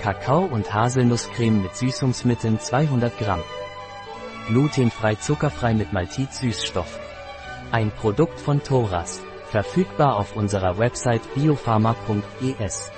Kakao und Haselnusscreme mit Süßungsmitteln 200 Gramm. Glutenfrei zuckerfrei mit Maltit-Süßstoff. Ein Produkt von Thoras. Verfügbar auf unserer Website biopharma.es.